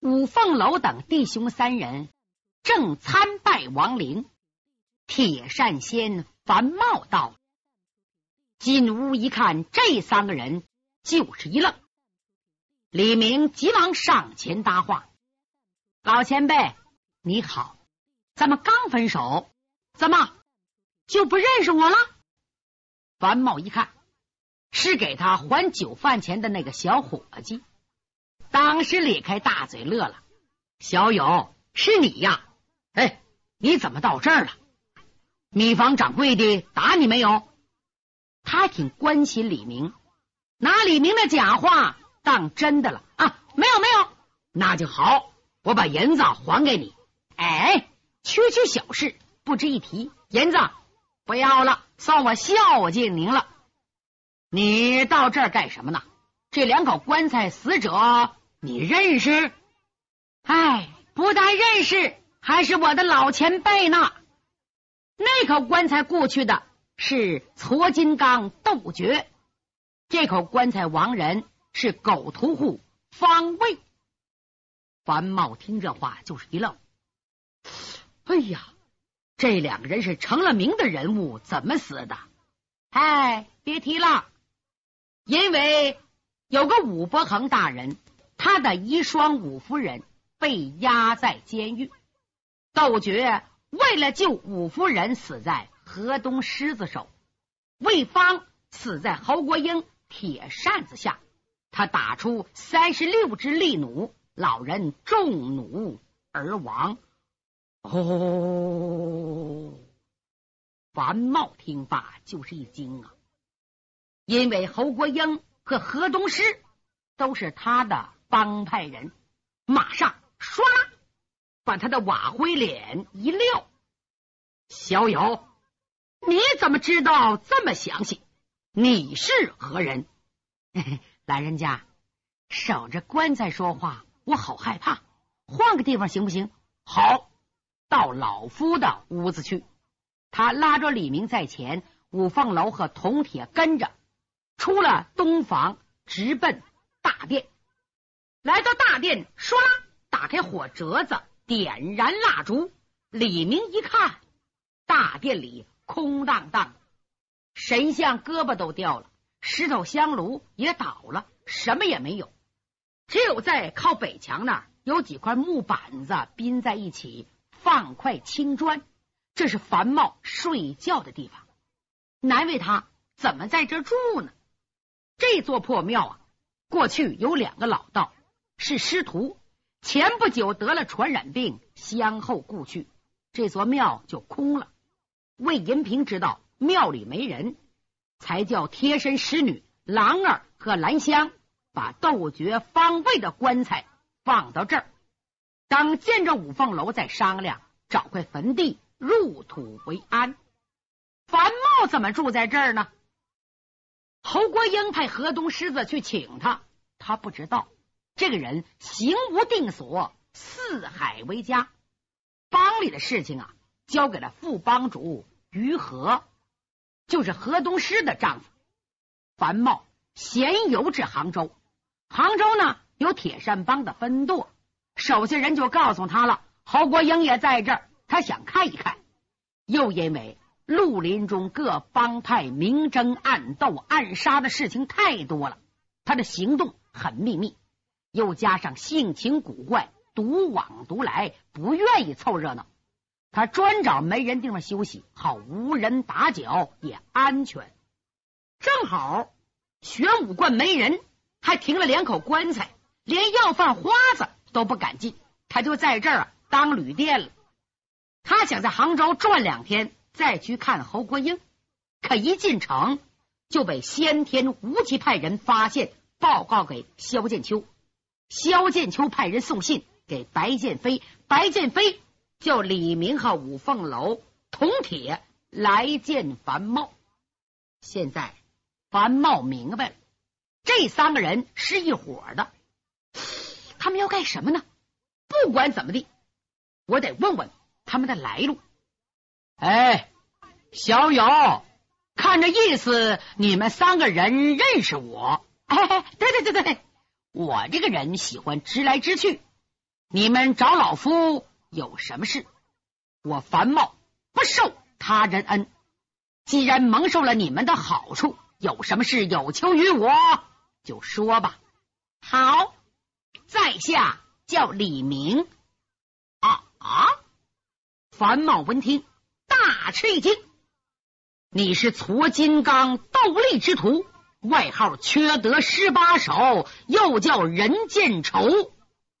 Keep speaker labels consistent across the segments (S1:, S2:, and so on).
S1: 五凤楼等弟兄三人正参拜王陵，铁扇仙樊茂到，进屋一看，这三个人就是一愣。李明急忙上前搭话：“老前辈，你好，咱们刚分手，怎么就不认识我了？”樊茂一看，是给他还酒饭钱的那个小伙计，当时咧开大嘴乐了：“小友，是你呀？哎，你怎么到这儿了？米房掌柜的打你没有？”他挺关心李明，拿李明的假话。当真的了啊？没有没有，那就好，我把银子还给你。哎，区区小事，不值一提。银子不要了，算我孝敬您了。你到这儿干什么呢？这两口棺材死者你认识？哎，不但认识，还是我的老前辈呢。那口棺材过去的是矬金刚斗绝，这口棺材亡人。是狗屠户方位。樊茂听这话就是一愣，哎呀，这两个人是成了名的人物，怎么死的？哎，别提了，因为有个武伯衡大人，他的遗孀武夫人被押在监狱，窦觉为了救武夫人，死在河东狮子手，魏芳死在侯国英铁扇子下。他打出三十六只利弩，老人中弩而亡。哦，樊茂听罢就是一惊啊，因为侯国英和河东狮都是他的帮派人，马上唰把他的瓦灰脸一撂。小友，你怎么知道这么详细？你是何人？嘿嘿。老人家守着棺材说话，我好害怕。换个地方行不行？好，到老夫的屋子去。他拉着李明在前，五凤楼和铜铁跟着，出了东房，直奔大殿。来到大殿，唰，打开火折子，点燃蜡烛。李明一看，大殿里空荡荡，神像胳膊都掉了。石头香炉也倒了，什么也没有，只有在靠北墙那儿有几块木板子拼在一起，放块青砖，这是樊茂睡觉的地方。难为他怎么在这住呢？这座破庙啊，过去有两个老道是师徒，前不久得了传染病，先后故去，这座庙就空了。魏银平知道庙里没人。才叫贴身侍女郎儿和兰香把窦绝方位的棺材放到这儿，等见着五凤楼再商量，找块坟地入土为安。樊茂怎么住在这儿呢？侯国英派河东狮子去请他，他不知道这个人行无定所，四海为家，帮里的事情啊，交给了副帮主于和。就是河东狮的丈夫樊茂，闲游至杭州。杭州呢有铁扇帮的分舵，手下人就告诉他了，侯国英也在这儿，他想看一看。又因为绿林中各帮派明争暗斗、暗杀的事情太多了，他的行动很秘密，又加上性情古怪、独往独来，不愿意凑热闹。他专找没人地方休息，好无人打搅也安全。正好玄武观没人，还停了两口棺材，连要饭花子都不敢进，他就在这儿当旅店了。他想在杭州转两天，再去看侯国英。可一进城就被先天无极派人发现，报告给萧剑秋。萧剑秋派人送信给白剑飞，白剑飞。叫李明和五凤楼铜铁来见樊茂。现在樊茂明白了，这三个人是一伙的，他们要干什么呢？不管怎么地，我得问问他们的来路。哎，小友，看这意思，你们三个人认识我？哎，对对对对对，我这个人喜欢直来直去。你们找老夫有什么事？我樊茂不受他人恩，既然蒙受了你们的好处，有什么事有求于我，就说吧。好，在下叫李明。啊啊！樊茂闻听，大吃一惊。你是矬金刚斗笠之徒，外号缺德十八手，又叫人见愁。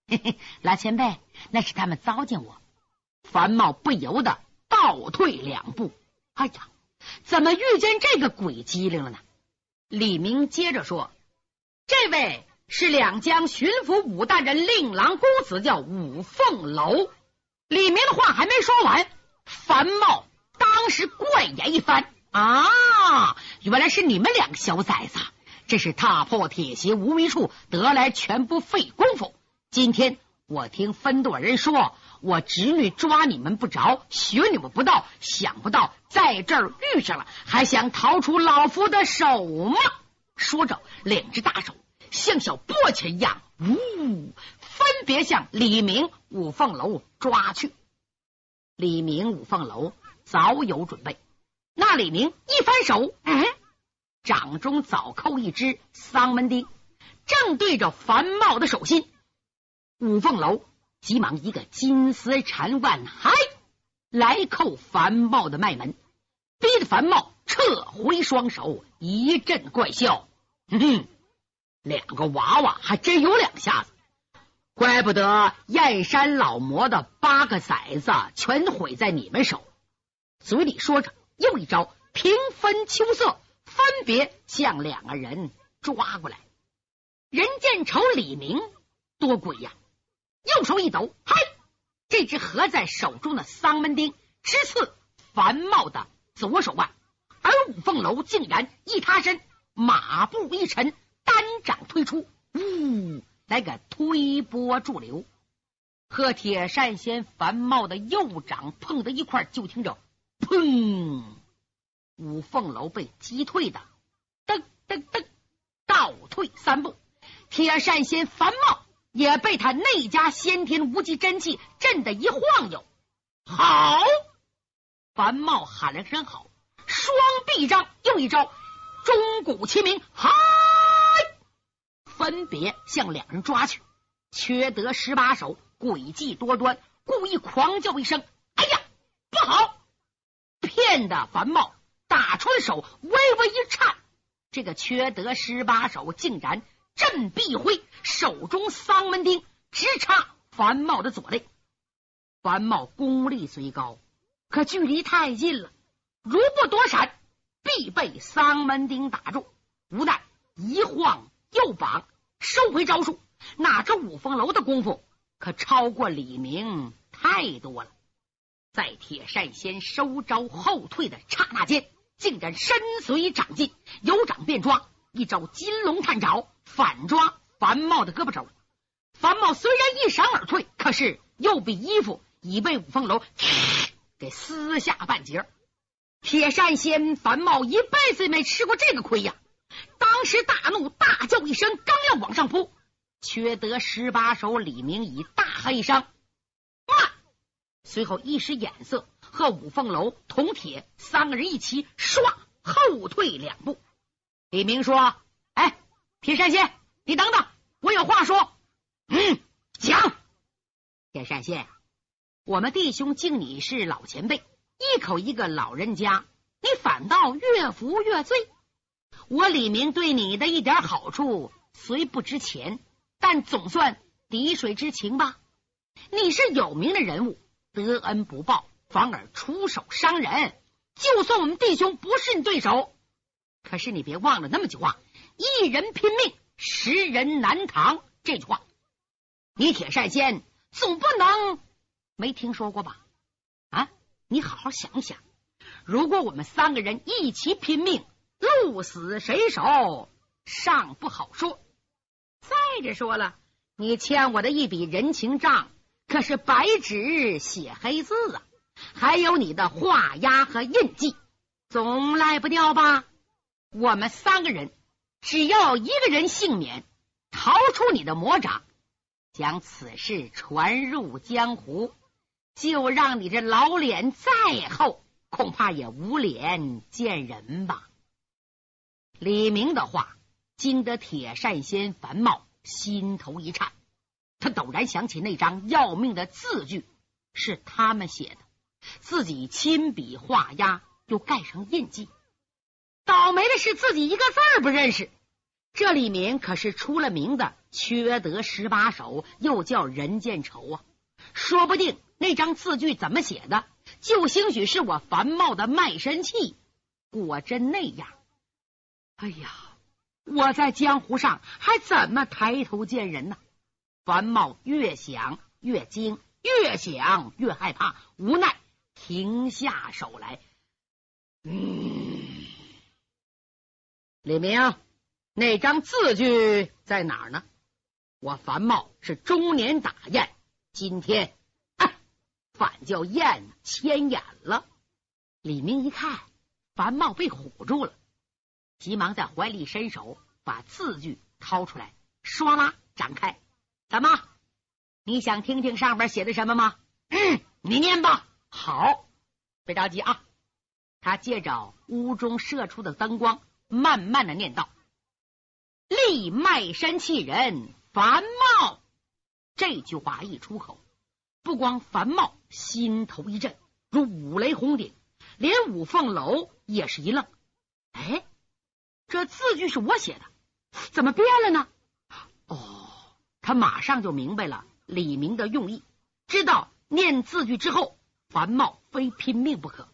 S1: 嘿嘿，老前辈，那是他们糟践我。樊茂不由得倒退两步。哎呀，怎么遇见这个鬼机灵了呢？李明接着说：“这位是两江巡抚武大人令郎公子，叫武凤楼。”李明的话还没说完，樊茂当时怪眼一翻。啊，原来是你们两个小崽子！这是踏破铁鞋无觅处，得来全不费功夫。今天我听分舵人说，我侄女抓你们不着，学你们不到，想不到在这儿遇上了，还想逃出老夫的手吗？说着，两只大手像小簸箕一样，呜，分别向李明、五凤楼抓去。李明、五凤楼早有准备。那李明一翻手，嗯，掌中早扣一只丧门钉，正对着樊茂的手心。五凤楼急忙一个金丝缠腕，嗨，来扣樊茂的脉门，逼得樊茂撤回双手，一阵怪笑，哼哼，两个娃娃还真有两下子，怪不得燕山老魔的八个崽子全毁在你们手。嘴里说着。又一招平分秋色，分别向两个人抓过来。人见愁李明多鬼呀，右手一抖，嗨，这只合在手中的丧门钉直刺樊茂的左手腕，而五凤楼竟然一塌身，马步一沉，单掌推出，呜，来个推波助流，和铁扇仙樊茂的右掌碰到一块，就听着。砰！五凤楼被击退的，噔噔噔，倒退三步。铁扇仙樊茂也被他内家先天无极真气震得一晃悠。好！樊茂喊了声好，双臂张，又一招钟鼓齐鸣，嗨！分别向两人抓去。缺德十八手，诡计多端，故意狂叫一声：“，！”骗得樊茂打出的手微微一颤，这个缺德十八手竟然振臂挥，手中丧门钉直插樊茂的左肋。樊茂功力虽高，可距离太近了，如不躲闪，必被丧门钉打中。无奈一晃又绑，收回招数。哪知五凤楼的功夫可超过李明太多了。在铁扇仙收招后退的刹那间，竟然身随掌进，有掌便抓，一招金龙探爪，反抓樊茂的胳膊肘。樊茂虽然一闪而退，可是右臂衣服已被五凤楼给撕下半截。铁扇仙樊茂一辈子没吃过这个亏呀！当时大怒，大叫一声，刚要往上扑，缺德十八手李明已大喝一声。随后一使眼色，和五凤楼、铜铁三个人一起唰后退两步。李明说：“哎，铁扇仙，你等等，我有话说。”嗯，讲。铁扇仙，我们弟兄敬你是老前辈，一口一个老人家，你反倒越服越醉。我李明对你的一点好处虽不值钱，但总算滴水之情吧。你是有名的人物。得恩不报，反而出手伤人。就算我们弟兄不是你对手，可是你别忘了那么句话：一人拼命，十人难扛。这句话，你铁扇仙总不能没听说过吧？啊，你好好想想。如果我们三个人一起拼命，鹿死谁手尚不好说。再者说了，你欠我的一笔人情账。可是白纸写黑字啊，还有你的画押和印记，总赖不掉吧？我们三个人只要一个人幸免，逃出你的魔掌，将此事传入江湖，就让你这老脸再厚，恐怕也无脸见人吧。李明的话惊得铁扇仙樊茂心头一颤，他陡然想起那张要命的字据是他们写的，自己亲笔画押，又盖上印记。倒霉的是自己一个字儿不认识。这李明可是出了名的缺德十八手，又叫人见愁啊！说不定那张字据怎么写的，就兴许是我繁茂的卖身契。果真那样，哎呀，我在江湖上还怎么抬头见人呢？樊茂越想越惊，越想越害怕，无奈停下手来。嗯，李明。那张字据在哪儿呢？我樊茂是中年打雁，今天啊反叫雁牵眼了。李明一看，樊茂被唬住了，急忙在怀里伸手把字据掏出来，唰啦展开。怎么？你想听听上边写的什么吗？嗯，你念吧。好，别着急啊。他借着屋中射出的灯光，慢慢的念道。立卖身气人樊茂这句话一出口，不光樊茂心头一震，如五雷轰顶，连五凤楼也是一愣。哎，这字句是我写的，怎么变了呢？哦，他马上就明白了李明的用意，知道念字句之后，樊茂非拼命不可，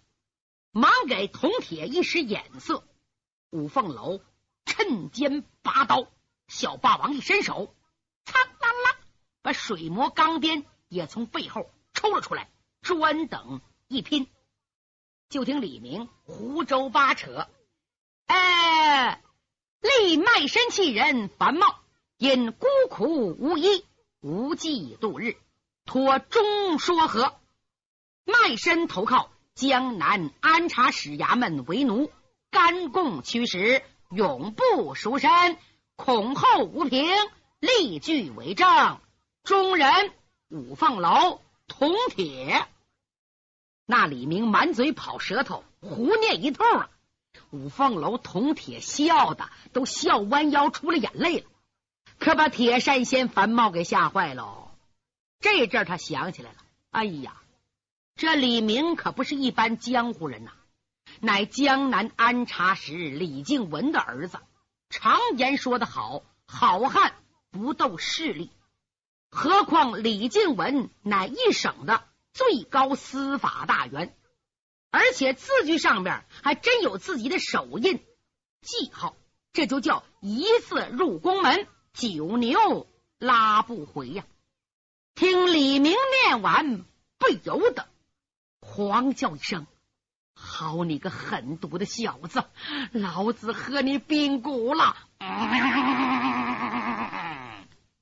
S1: 忙给铜铁一使眼色。五凤楼。趁肩拔刀，小霸王一伸手，嚓啦啦，把水磨钢鞭也从背后抽了出来，专等一拼。就听李明胡诌八扯：“哎，立卖身契人樊茂，因孤苦无依，无计度日，托中说和，卖身投靠江南安察使衙门为奴，甘共驱使。”永不赎身，恐后无凭，立据为证。中人五凤楼铜铁，那李明满嘴跑舌头，胡念一通啊！五凤楼铜铁笑的都笑弯腰，出了眼泪了，可把铁扇仙樊茂给吓坏了。这阵他想起来了，哎呀，这李明可不是一般江湖人呐！乃江南安察使李靖文的儿子。常言说得好，好汉不斗势力。何况李靖文乃一省的最高司法大员，而且字据上面还真有自己的手印记号，这就叫一字入宫门，九牛拉不回呀！听李明念完，不由得狂叫一声。好你个狠毒的小子！老子和你并骨了！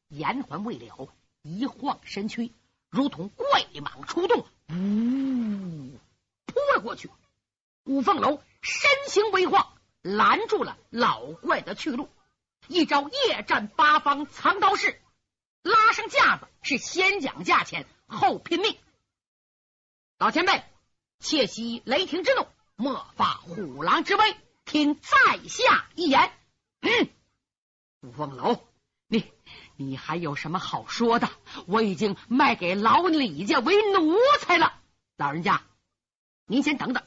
S1: 言还未了，一晃身躯，如同怪蟒出洞，呜，扑了过去。五凤楼身形微晃，拦住了老怪的去路。一招夜战八方藏刀式，拉上架子，是先讲价钱，后拼命。老前辈。切息雷霆之怒，莫发虎狼之威。听在下一言。嗯，五凤楼，你你还有什么好说的？我已经卖给老李家为奴才了。老人家，您先等等。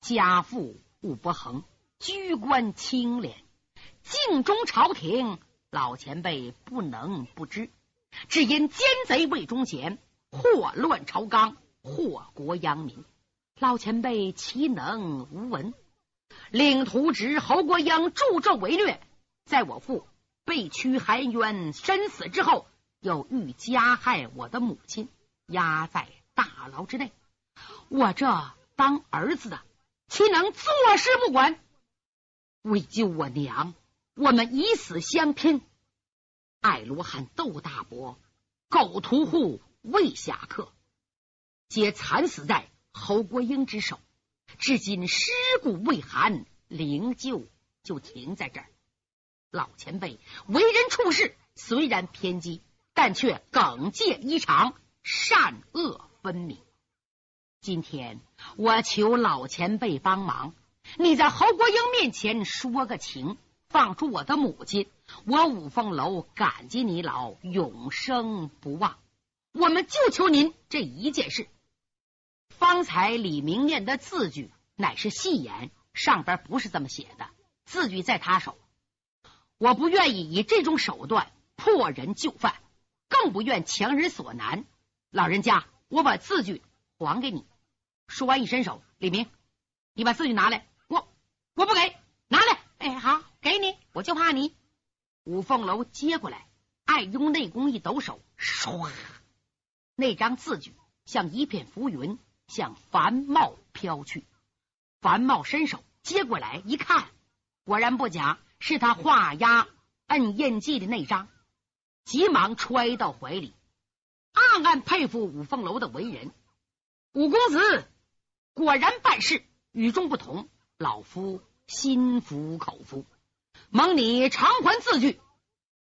S1: 家父武伯恒居官清廉，敬忠朝廷，老前辈不能不知。只因奸贼魏忠贤，祸乱朝纲，祸国殃民。老前辈岂能无闻？领徒侄侯国英助纣为虐，在我父被屈含冤身死之后，又欲加害我的母亲，压在大牢之内。我这当儿子的，岂能坐视不管？为救我娘，我们以死相拼。爱罗汉窦大伯、狗屠户魏侠客，皆惨死在。侯国英之手，至今尸骨未寒，灵柩就停在这儿。老前辈为人处事虽然偏激，但却耿介异常，善恶分明。今天我求老前辈帮忙，你在侯国英面前说个情，放出我的母亲，我五凤楼感激你老，永生不忘。我们就求您这一件事。方才李明念的字据乃是戏言，上边不是这么写的，字据在他手。我不愿意以这种手段破人就范，更不愿强人所难。老人家，我把字据还给你。说完，一伸手，李明，你把字据拿来。我我不给，拿来。哎，好，给你。我就怕你。五凤楼接过来，爱用内功一抖手，唰，那张字据像一片浮云，向樊茂飘去。樊茂伸手接过来一看，果然不假。是他画押摁印记的那张，急忙揣到怀里，暗暗佩服五凤楼的为人。五公子果然办事与众不同，老夫心服口服。蒙你偿还字据，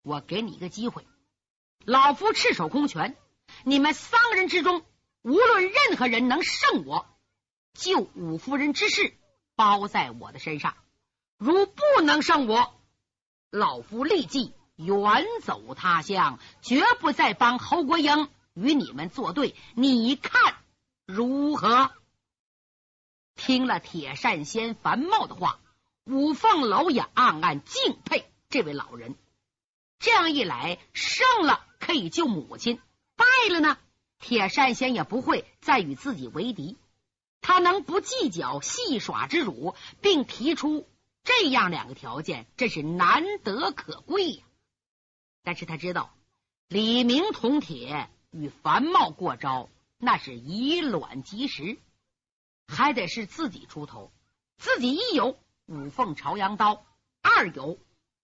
S1: 我给你一个机会，老夫赤手空拳，你们三个人之中，无论任何人能胜我，救五夫人之事包在我的身上。如不能胜我，老夫立即远走他乡，绝不再帮侯国英与你们作对。你看如何？听了铁扇仙樊茂的话，五凤楼也暗暗敬佩这位老人。这样一来，胜了可以救母亲，败了呢，铁扇仙也不会再与自己为敌。他能不计较戏耍之辱，并提出。这样两个条件真是难得可贵呀！但是他知道李明铜铁与樊茂过招，那是以卵击石，还得是自己出头。自己一有五凤朝阳刀，二有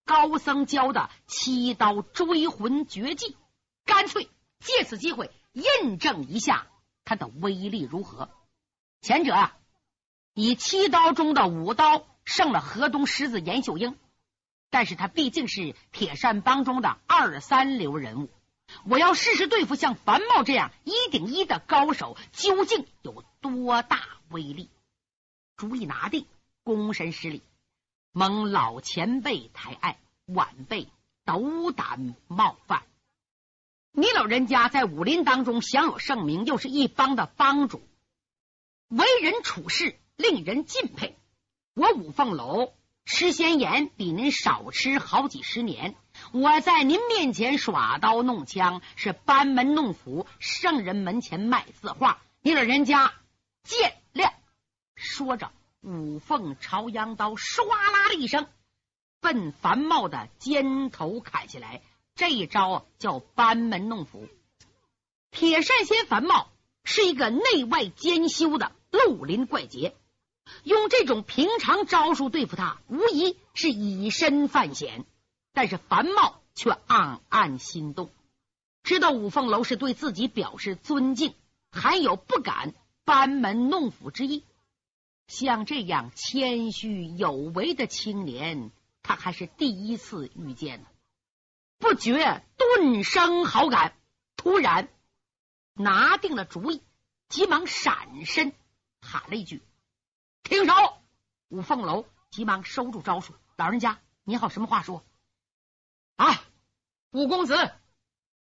S1: 高僧教的七刀追魂绝技，干脆借此机会印证一下他的威力如何。前者啊，以七刀中的五刀。胜了河东狮子严秀英，但是他毕竟是铁扇帮中的二三流人物。我要试试对付像樊茂这样一顶一的高手究竟有多大威力。主意拿定，躬身施礼，蒙老前辈抬爱，晚辈斗胆冒犯。你老人家在武林当中享有盛名，又是一帮的帮主，为人处事令人敬佩。我五凤楼吃仙盐比您少吃好几十年，我在您面前耍刀弄枪是班门弄斧，圣人门前卖字画，你老人家见谅。说着，五凤朝阳刀唰啦的一声，奔樊茂的肩头砍下来。这一招叫班门弄斧。铁扇仙樊茂是一个内外兼修的绿林怪杰。用这种平常招数对付他，无疑是以身犯险。但是樊茂却暗暗心动，知道五凤楼是对自己表示尊敬，还有不敢班门弄斧之意。像这样谦虚有为的青年，他还是第一次遇见呢，不觉顿生好感。突然拿定了主意，急忙闪身喊了一句。停手！五凤楼急忙收住招数。老人家，你好，什么话说？啊，五公子，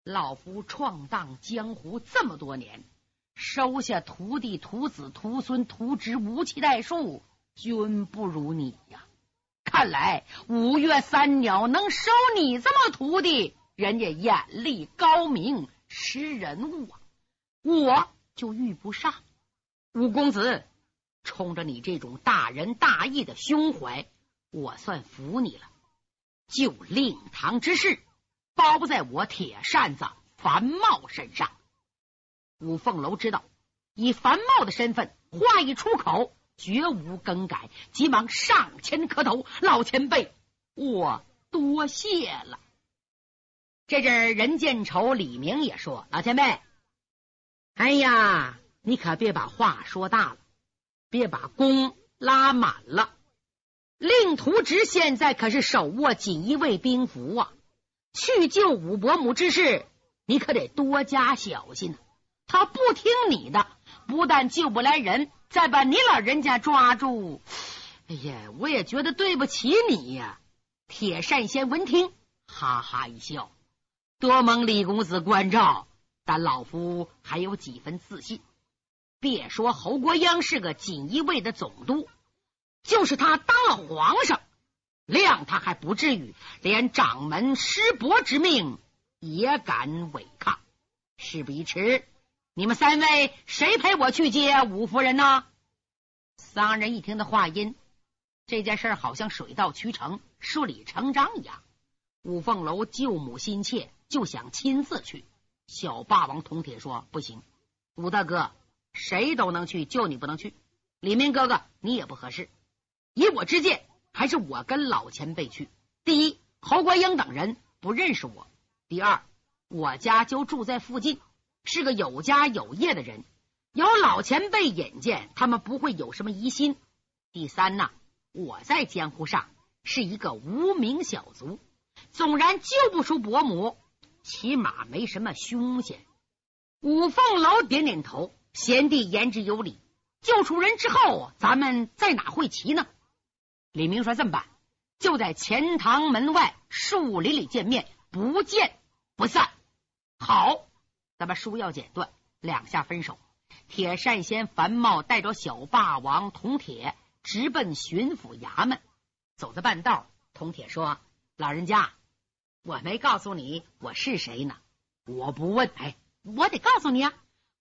S1: 老夫闯荡江湖这么多年，收下徒弟、徒子、徒孙、徒侄，无期待数，均不如你呀。看来五岳三鸟能收你这么徒弟，人家眼力高明，识人物啊，我就遇不上。五公子。冲着你这种大仁大义的胸怀，我算服你了。就令堂之事，包在我铁扇子樊茂身上。五凤楼知道，以樊茂的身份，话一出口绝无更改，急忙上前磕头：“老前辈，我多谢了。”这阵任见愁、李明也说：“老前辈，哎呀，你可别把话说大了。”别把弓拉满了。令徒侄现在可是手握锦衣卫兵符啊，去救武伯母之事，你可得多加小心呢。他不听你的，不但救不来人，再把你老人家抓住。哎呀，我也觉得对不起你呀。铁扇仙闻听，哈哈一笑，多蒙李公子关照，但老夫还有几分自信。别说侯国英是个锦衣卫的总督，就是他当了皇上，谅他还不至于连掌门师伯之命也敢违抗。事不宜迟。你们三位谁陪我去接五夫人呢？三人一听的话音，这件事好像水到渠成、顺理成章一样。五凤楼救母心切，就想亲自去。小霸王铜铁说：“不行，武大哥，谁都能去，就你不能去。李明哥哥，你也不合适。以我之见，还是我跟老前辈去。第一，侯国英等人不认识我；第二，我家就住在附近。”是个有家有业的人，有老前辈引荐，他们不会有什么疑心。第三呢，我在江湖上是一个无名小卒，纵然救不出伯母，起码没什么凶险。五凤楼点点头，贤弟言之有理。救出人之后，咱们在哪会齐呢？李明说：“这么办，就在钱塘门外树林里见面，不见不散。”好。咱们书要剪断，两下分手。铁扇仙樊茂带着小霸王铜铁直奔巡抚衙门。走到半道，铜铁说：“老人家，我没告诉你我是谁呢。我不问，哎，我得告诉你啊，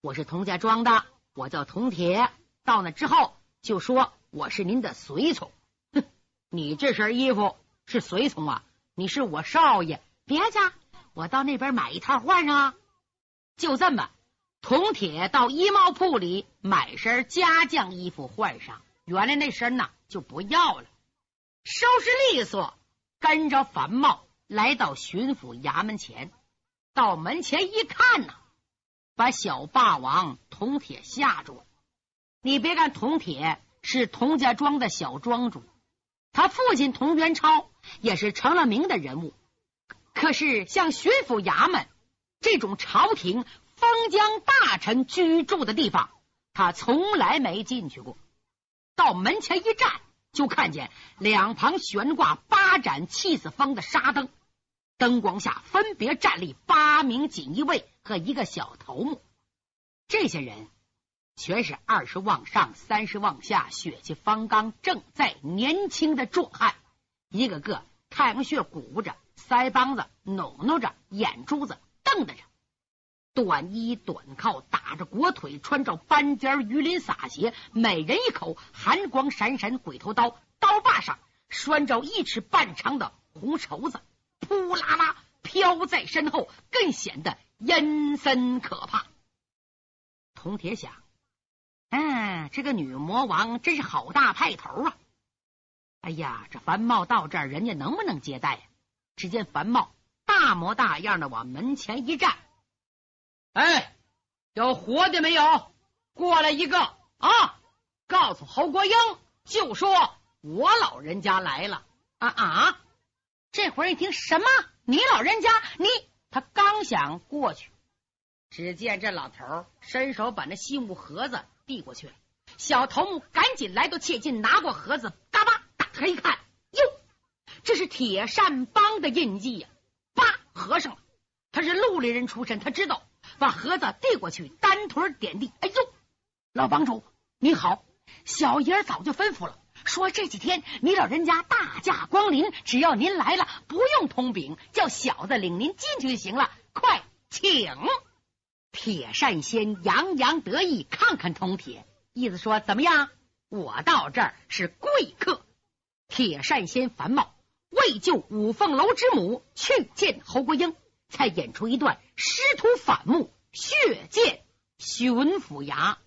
S1: 我是童家庄的，我叫铜铁。到那之后就说我是您的随从。哼，你这身衣服是随从啊？你是我少爷，别去，我到那边买一套换上啊。”就这么，铜铁到衣帽铺里买身家将衣服换上，原来那身呢就不要了，收拾利索，跟着樊茂来到巡抚衙门前。到门前一看呢，把小霸王铜铁吓住了。你别看铜铁是童家庄的小庄主，他父亲童元超也是成了名的人物，可是像巡抚衙门。这种朝廷封疆大臣居住的地方，他从来没进去过。到门前一站，就看见两旁悬挂八盏气死方的沙灯，灯光下分别站立八名锦衣卫和一个小头目。这些人全是二十往上、三十往下、血气方刚、正在年轻的壮汉，一个个太阳穴鼓着，腮帮子努努着，眼珠子。瞪着，短衣短靠，打着裹腿，穿着斑尖鱼鳞洒鞋，每人一口寒光闪闪鬼头刀，刀把上拴着一尺半长的红绸子，扑啦啦飘在身后，更显得阴森可怕。铜铁想，嗯，这个女魔王真是好大派头啊！哎呀，这樊茂到这儿，人家能不能接待呀？只见樊茂。大模大样的往门前一站，哎，有活的没有？过来一个啊！告诉侯国英，就说我老人家来了啊啊！这会儿一听什么？你老人家？你他刚想过去，只见这老头伸手把那信物盒子递过去了。小头目赶紧来到切近，拿过盒子，嘎巴打开一看，哟，这是铁扇帮的印记呀！合上了，他是陆里人出身，他知道把盒子递过去，单腿点地。哎呦，老帮主你好，小爷早就吩咐了，说这几天你老人家大驾光临，只要您来了，不用通禀，叫小子领您进去就行了。快请！铁扇仙洋洋得意，看看铜铁，意思说怎么样？我到这儿是贵客。铁扇仙繁茂。为救五凤楼之母，去见侯国英，才演出一段师徒反目、血溅巡抚衙。